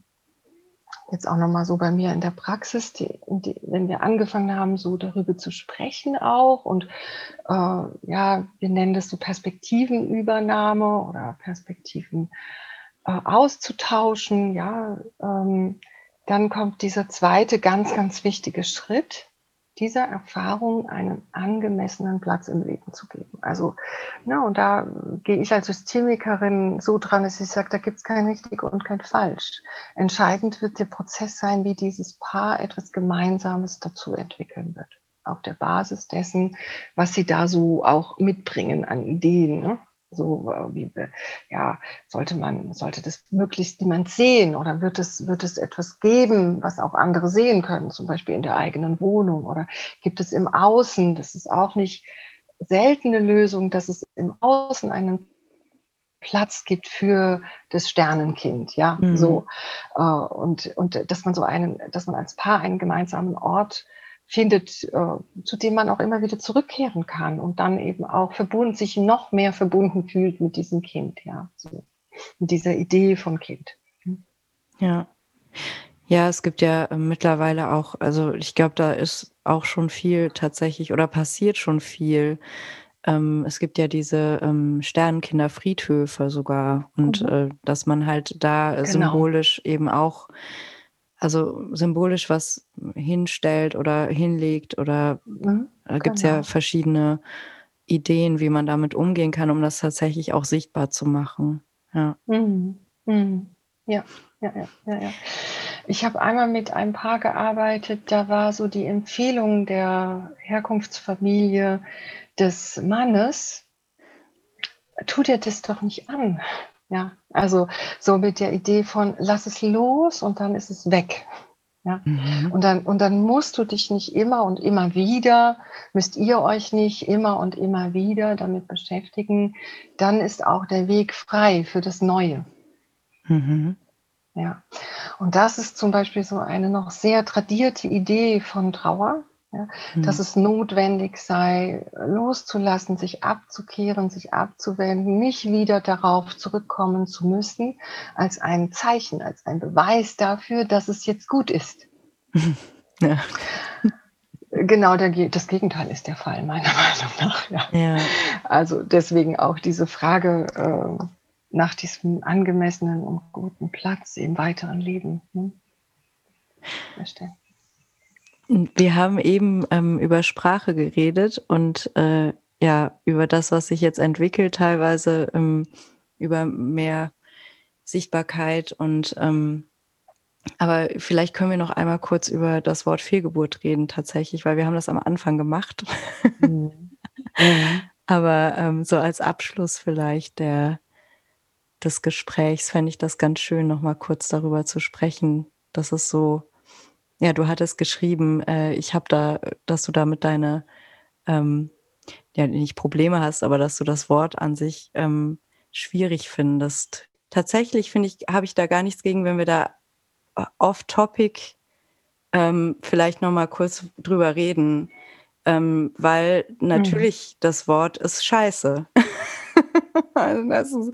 jetzt auch nochmal so bei mir in der Praxis, die, die, wenn wir angefangen haben, so darüber zu sprechen auch und äh, ja, wir nennen das so Perspektivenübernahme oder Perspektiven äh, auszutauschen, ja, ähm, dann kommt dieser zweite ganz, ganz wichtige Schritt, dieser Erfahrung einen angemessenen Platz im Leben zu geben. Also, na, und da gehe ich als Systemikerin so dran, dass ich sage, da gibt es kein richtig und kein falsch. Entscheidend wird der Prozess sein, wie dieses Paar etwas Gemeinsames dazu entwickeln wird. Auf der Basis dessen, was sie da so auch mitbringen an Ideen. Ne? So äh, wie, ja, sollte man, sollte das möglichst niemand sehen oder wird es, wird es etwas geben, was auch andere sehen können, zum Beispiel in der eigenen Wohnung oder gibt es im Außen, das ist auch nicht seltene Lösung, dass es im Außen einen Platz gibt für das Sternenkind, ja, mhm. so äh, und und dass man so einen, dass man als Paar einen gemeinsamen Ort findet, äh, zu dem man auch immer wieder zurückkehren kann und dann eben auch verbunden, sich noch mehr verbunden fühlt mit diesem Kind, ja, so, mit dieser Idee vom Kind. Ja. Ja, es gibt ja äh, mittlerweile auch, also ich glaube, da ist auch schon viel tatsächlich oder passiert schon viel. Ähm, es gibt ja diese ähm, Sternenkinderfriedhöfe sogar und mhm. äh, dass man halt da genau. symbolisch eben auch also symbolisch was hinstellt oder hinlegt oder mhm, da gibt es genau. ja verschiedene Ideen, wie man damit umgehen kann, um das tatsächlich auch sichtbar zu machen. Ja. Mhm. Mhm. Ja, ja, ja, ja, ja. Ich habe einmal mit einem Paar gearbeitet, da war so die Empfehlung der Herkunftsfamilie des Mannes, tu dir das doch nicht an. Ja, also so mit der Idee von lass es los und dann ist es weg. Ja, mhm. und dann, und dann musst du dich nicht immer und immer wieder, müsst ihr euch nicht immer und immer wieder damit beschäftigen. Dann ist auch der Weg frei für das Neue. Mhm. Ja, und das ist zum Beispiel so eine noch sehr tradierte Idee von Trauer. Ja, mhm. Dass es notwendig sei, loszulassen, sich abzukehren, sich abzuwenden, nicht wieder darauf zurückkommen zu müssen, als ein Zeichen, als ein Beweis dafür, dass es jetzt gut ist. <laughs> Ja. Genau das Gegenteil ist der Fall, meiner <laughs> Meinung nach. Ja. ja. Also deswegen auch diese Frage äh, nach diesem angemessenen und guten Platz im weiteren Leben. Hm? Verstehen. Wir haben eben ähm, über Sprache geredet und äh, ja, über das, was sich jetzt entwickelt, teilweise ähm, über mehr Sichtbarkeit und ähm, aber vielleicht können wir noch einmal kurz über das Wort Fehlgeburt reden, tatsächlich, weil wir haben das am Anfang gemacht. Mhm. <laughs> aber ähm, so als Abschluss vielleicht der, des Gesprächs fände ich das ganz schön, noch mal kurz darüber zu sprechen, dass es so ja, du hattest geschrieben, äh, ich habe da, dass du damit deine, ähm, ja, nicht Probleme hast, aber dass du das Wort an sich ähm, schwierig findest. Tatsächlich finde ich, habe ich da gar nichts gegen, wenn wir da äh, off-topic ähm, vielleicht noch mal kurz drüber reden, ähm, weil natürlich mhm. das Wort ist scheiße. <laughs> also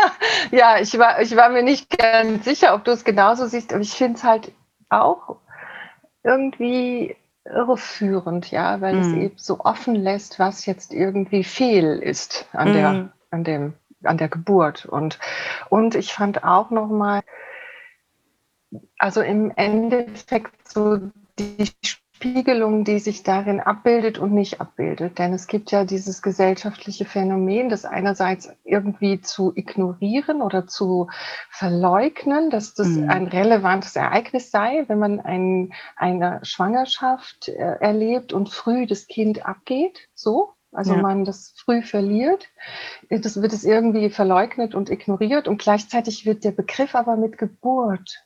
<laughs> ja, ich war, ich war mir nicht ganz sicher, ob du es genauso siehst, aber ich finde es halt auch irgendwie irreführend, ja, weil mm. es mhm. eben so offen lässt, was jetzt irgendwie fehl ist an mm. der, mhm. an dem, an der Geburt. Und, und ich fand auch nochmal, also im Endeffekt so die Spiegelung, die sich darin abbildet und nicht abbildet. Denn es gibt ja dieses gesellschaftliche Phänomen, das einerseits irgendwie zu ignorieren oder zu verleugnen, dass das mhm. ein relevantes Ereignis sei, wenn man ein, eine Schwangerschaft äh, erlebt und früh das Kind abgeht, so. Also ja. man das früh verliert, das wird es irgendwie verleugnet und ignoriert und gleichzeitig wird der Begriff aber mit Geburt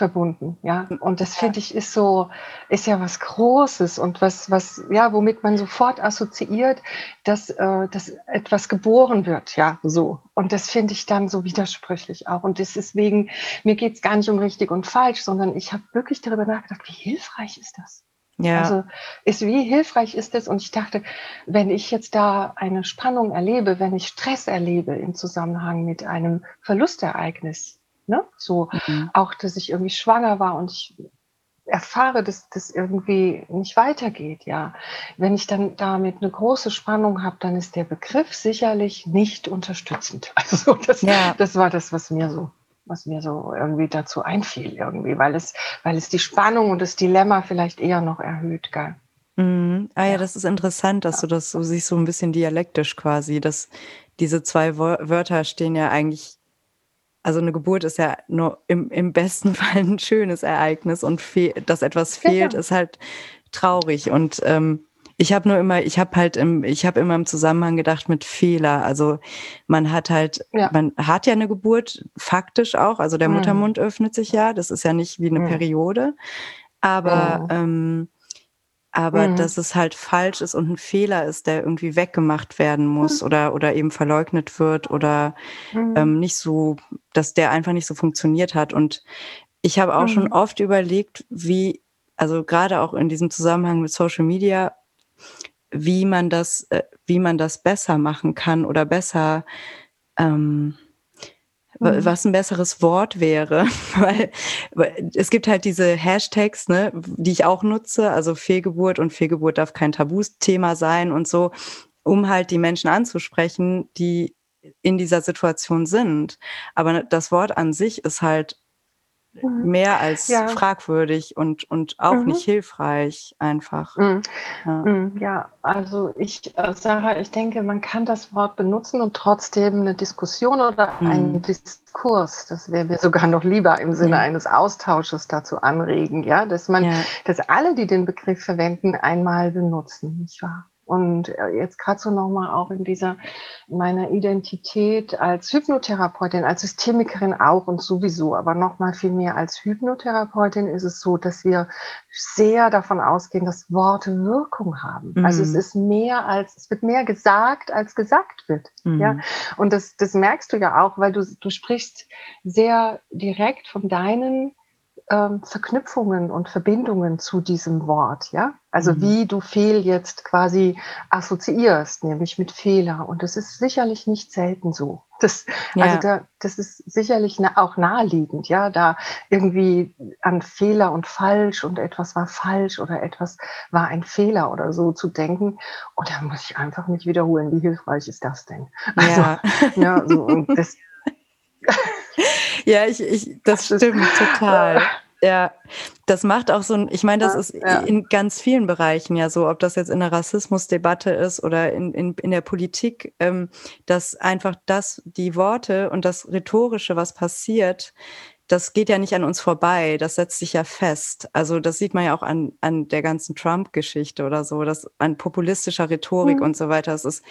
verbunden, ja. Und das finde ich ist so, ist ja was Großes und was, was, ja, womit man sofort assoziiert, dass, äh, dass etwas geboren wird, ja, so. Und das finde ich dann so widersprüchlich auch. Und deswegen, mir geht es gar nicht um richtig und falsch, sondern ich habe wirklich darüber nachgedacht, wie hilfreich ist das? Ja. Also ist, wie hilfreich ist es? Und ich dachte, wenn ich jetzt da eine Spannung erlebe, wenn ich Stress erlebe im Zusammenhang mit einem Verlustereignis, Ne? So mhm. auch, dass ich irgendwie schwanger war und ich erfahre, dass das irgendwie nicht weitergeht, ja. Wenn ich dann damit eine große Spannung habe, dann ist der Begriff sicherlich nicht unterstützend. <laughs> Also das, ja. das war das, was mir so, was mir so irgendwie dazu einfiel, irgendwie, weil es, weil es die Spannung und das Dilemma vielleicht eher noch erhöht, gell? Mhm. Ah ja, das ist interessant, dass ja. du das so siehst, so ein bisschen dialektisch quasi, dass diese zwei Wörter stehen ja eigentlich also eine Geburt ist ja nur im, im besten <laughs> Fall ein schönes Ereignis und dass etwas fehlt, ja. ist halt traurig. Und ähm, ich habe nur immer, ich habe halt im, ich habe immer im Zusammenhang gedacht mit Fehler. Also man hat halt, ja. man hat ja eine Geburt faktisch auch, also der mhm. Muttermund öffnet sich ja, das ist ja nicht wie eine mhm. Periode, aber mhm. ähm, aber mhm. dass es halt falsch ist und ein Fehler ist, der irgendwie weggemacht werden muss mhm. oder, oder eben verleugnet wird oder mhm. ähm, nicht so, dass der einfach nicht so funktioniert hat. Und ich habe auch schon oft überlegt, wie, also gerade auch in diesem Zusammenhang mit Social Media, wie man das, äh, wie man das besser machen kann oder besser, ähm, mhm. was ein besseres Wort wäre, <laughs> weil, es gibt halt diese Hashtags, ne, die ich auch nutze, also Fehlgeburt und Fehlgeburt darf kein Tabusthema sein und so, um halt die Menschen anzusprechen, die in dieser Situation sind. Aber das Wort an sich ist halt Mhm. mehr als ja. fragwürdig und, und auch mhm. nicht hilfreich einfach. Mhm. Ja. Mhm. ja. also ich, äh, Sarah, ich denke, man kann das Wort benutzen und trotzdem eine Diskussion oder mhm. einen Diskurs, das wäre mir sogar noch lieber im Sinne eines Austausches dazu anregen, ja, dass man, ja. dass alle, die den Begriff verwenden, einmal benutzen, nicht wahr? Und äh, jetzt gerade so nochmal auch in dieser meiner Identität als Hypnotherapeutin, als Systemikerin auch und sowieso, aber nochmal viel mehr als Hypnotherapeutin ist es so, dass wir sehr davon ausgehen, dass Worte Wirkung haben. Mhm. Also es ist mehr als, es wird mehr gesagt, als gesagt wird. Mhm. Ja. Und das, das merkst du ja auch, weil du, du sprichst sehr direkt von deinen ähm, Verknüpfungen und Verbindungen zu diesem Wort, ja? Also mhm. wie du Fehl jetzt quasi assoziierst, nämlich mit Fehler. Und das ist sicherlich nicht selten so. Das, ja. Also da, das ist sicherlich auch naheliegend, ja, da irgendwie an Fehler und falsch und etwas war falsch oder etwas war ein Fehler oder so zu denken. Und da muss ich einfach nicht wiederholen, wie hilfreich ist das denn? Also, ja, ja so, und das, <laughs> ja, ich, ich, das stimmt total. <laughs> Ja, das macht auch so ein, ich meine, das ist ja. in ganz vielen Bereichen ja so, ob das jetzt in der Rassismusdebatte ist oder in, in, in der Politik, ähm, dass einfach das, die Worte und das Rhetorische, was passiert, das geht ja nicht an uns vorbei, das setzt sich ja fest. Also das sieht man ja auch an, an der ganzen Trump-Geschichte oder so, dass an populistischer Rhetorik mhm. und so weiter, es ist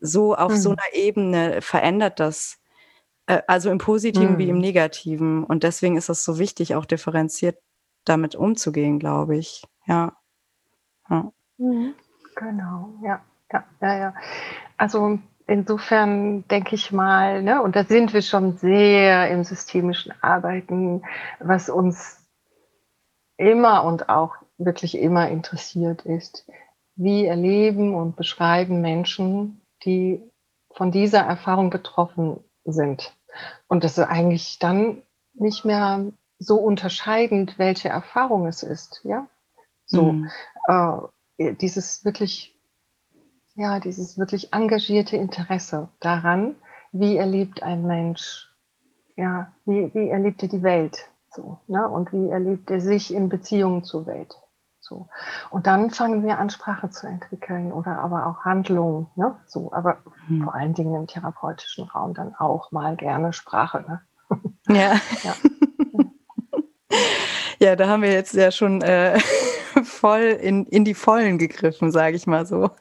so auf mhm. so einer Ebene verändert das also im Positiven mhm. wie im mhm. Negativen. Und deswegen ist es so wichtig, auch differenziert damit umzugehen, glaube ich. Ja. ja. Mhm. Genau, ja. Ja, ja, ja. Also insofern denke ich mal, ne, und da sind wir schon sehr im systemischen Arbeiten, was uns immer und auch wirklich immer interessiert ist, wie erleben und beschreiben Menschen, die von dieser Erfahrung betroffen sind. Und das ist eigentlich dann nicht mehr so unterscheidend, welche Erfahrung es ist, ja. So, mhm. äh, dieses wirklich, ja, dieses wirklich engagierte Interesse daran, wie erlebt ein Mensch, ja, wie, wie erlebt er die Welt, so, ne, und wie erlebt er sich in Beziehungen zur Welt. So. Und dann fangen wir an, Sprache zu entwickeln oder aber auch Handlungen. Ne? So, aber mhm. vor allen Dingen im therapeutischen Raum dann auch mal gerne Sprache. Ne? Ja. <laughs> ja. ja. da haben wir jetzt ja schon äh, <laughs> voll in, in die Vollen gegriffen, sage ich mal so. <laughs>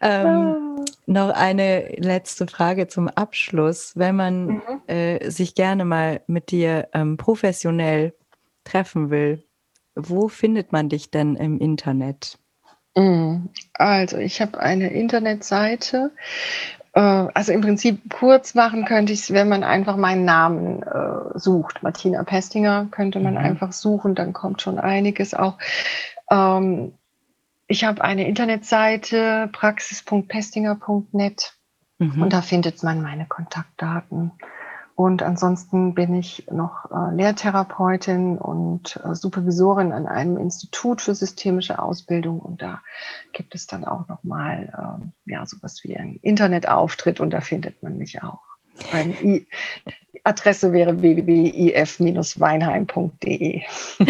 ähm, ah. noch eine letzte Frage zum Abschluss. Wenn man mhm. äh, sich gerne mal mit dir ähm, professionell treffen will, wo findet man dich denn im Internet? Mm, also, ich habe eine Internetseite. Äh, also im Prinzip kurz machen könnte ich es, wenn man einfach meinen Namen äh, sucht. Martina Pestinger könnte man mhm. einfach suchen, dann kommt schon einiges auch. Ähm, ich habe eine Internetseite, praxis.pestinger.net mhm. und da findet man meine Kontaktdaten. Und ansonsten bin ich noch äh, Lehrtherapeutin und äh, Supervisorin an einem Institut für systemische Ausbildung. Und da gibt es dann auch nochmal ähm, ja, sowas wie einen Internetauftritt und da findet man mich auch. Die Adresse wäre www.if-weinheim.de. <laughs>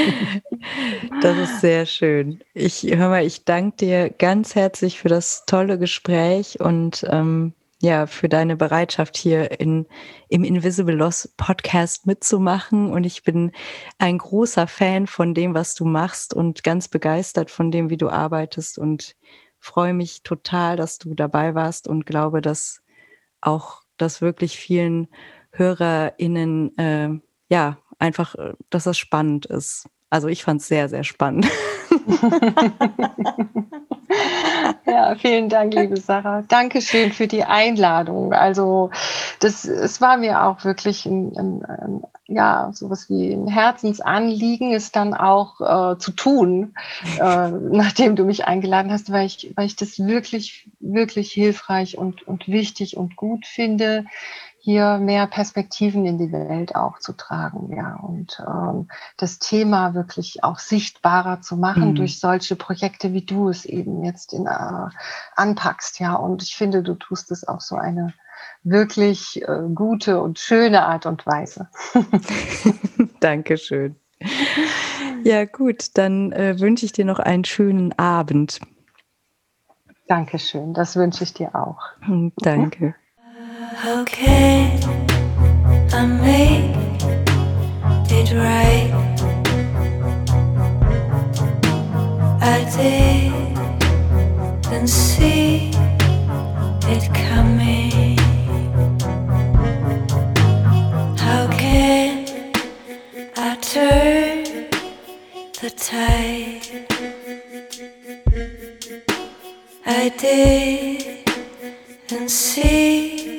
Das ist sehr schön. Ich hör mal, ich danke dir ganz herzlich für das tolle Gespräch und ähm, ja, für deine Bereitschaft hier in, im Invisible Loss Podcast mitzumachen. Und ich bin ein großer Fan von dem, was du machst und ganz begeistert von dem, wie du arbeitest und freue mich total, dass du dabei warst und glaube, dass auch das wirklich vielen HörerInnen, äh, ja, einfach, äh, dass das spannend ist. Also ich fand es sehr, sehr spannend. <laughs> <laughs> ja, vielen Dank, liebe Sarah. Dankeschön für die Einladung. Also das, es war mir auch wirklich ein, ein, ein ja, sowas wie ein Herzensanliegen, es dann auch äh, zu tun, äh, <laughs> nachdem du mich eingeladen hast, weil ich, weil ich das wirklich, wirklich hilfreich und, und wichtig und gut finde, hier mehr Perspektiven in die Welt auch zu tragen, ja, und ähm, das Thema wirklich auch sichtbarer zu machen mhm. durch solche Projekte, wie du es eben jetzt in, äh, anpackst, ja. Und ich finde, du tust es auf so eine wirklich äh, gute und schöne Art und Weise. <laughs> Dankeschön. Ja, gut, dann äh, wünsche ich dir noch einen schönen Abend. Dankeschön, das wünsche ich dir auch. Danke. Okay, I made it right. I didn't see it coming. How can I turn the tide? I didn't see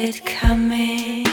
it coming.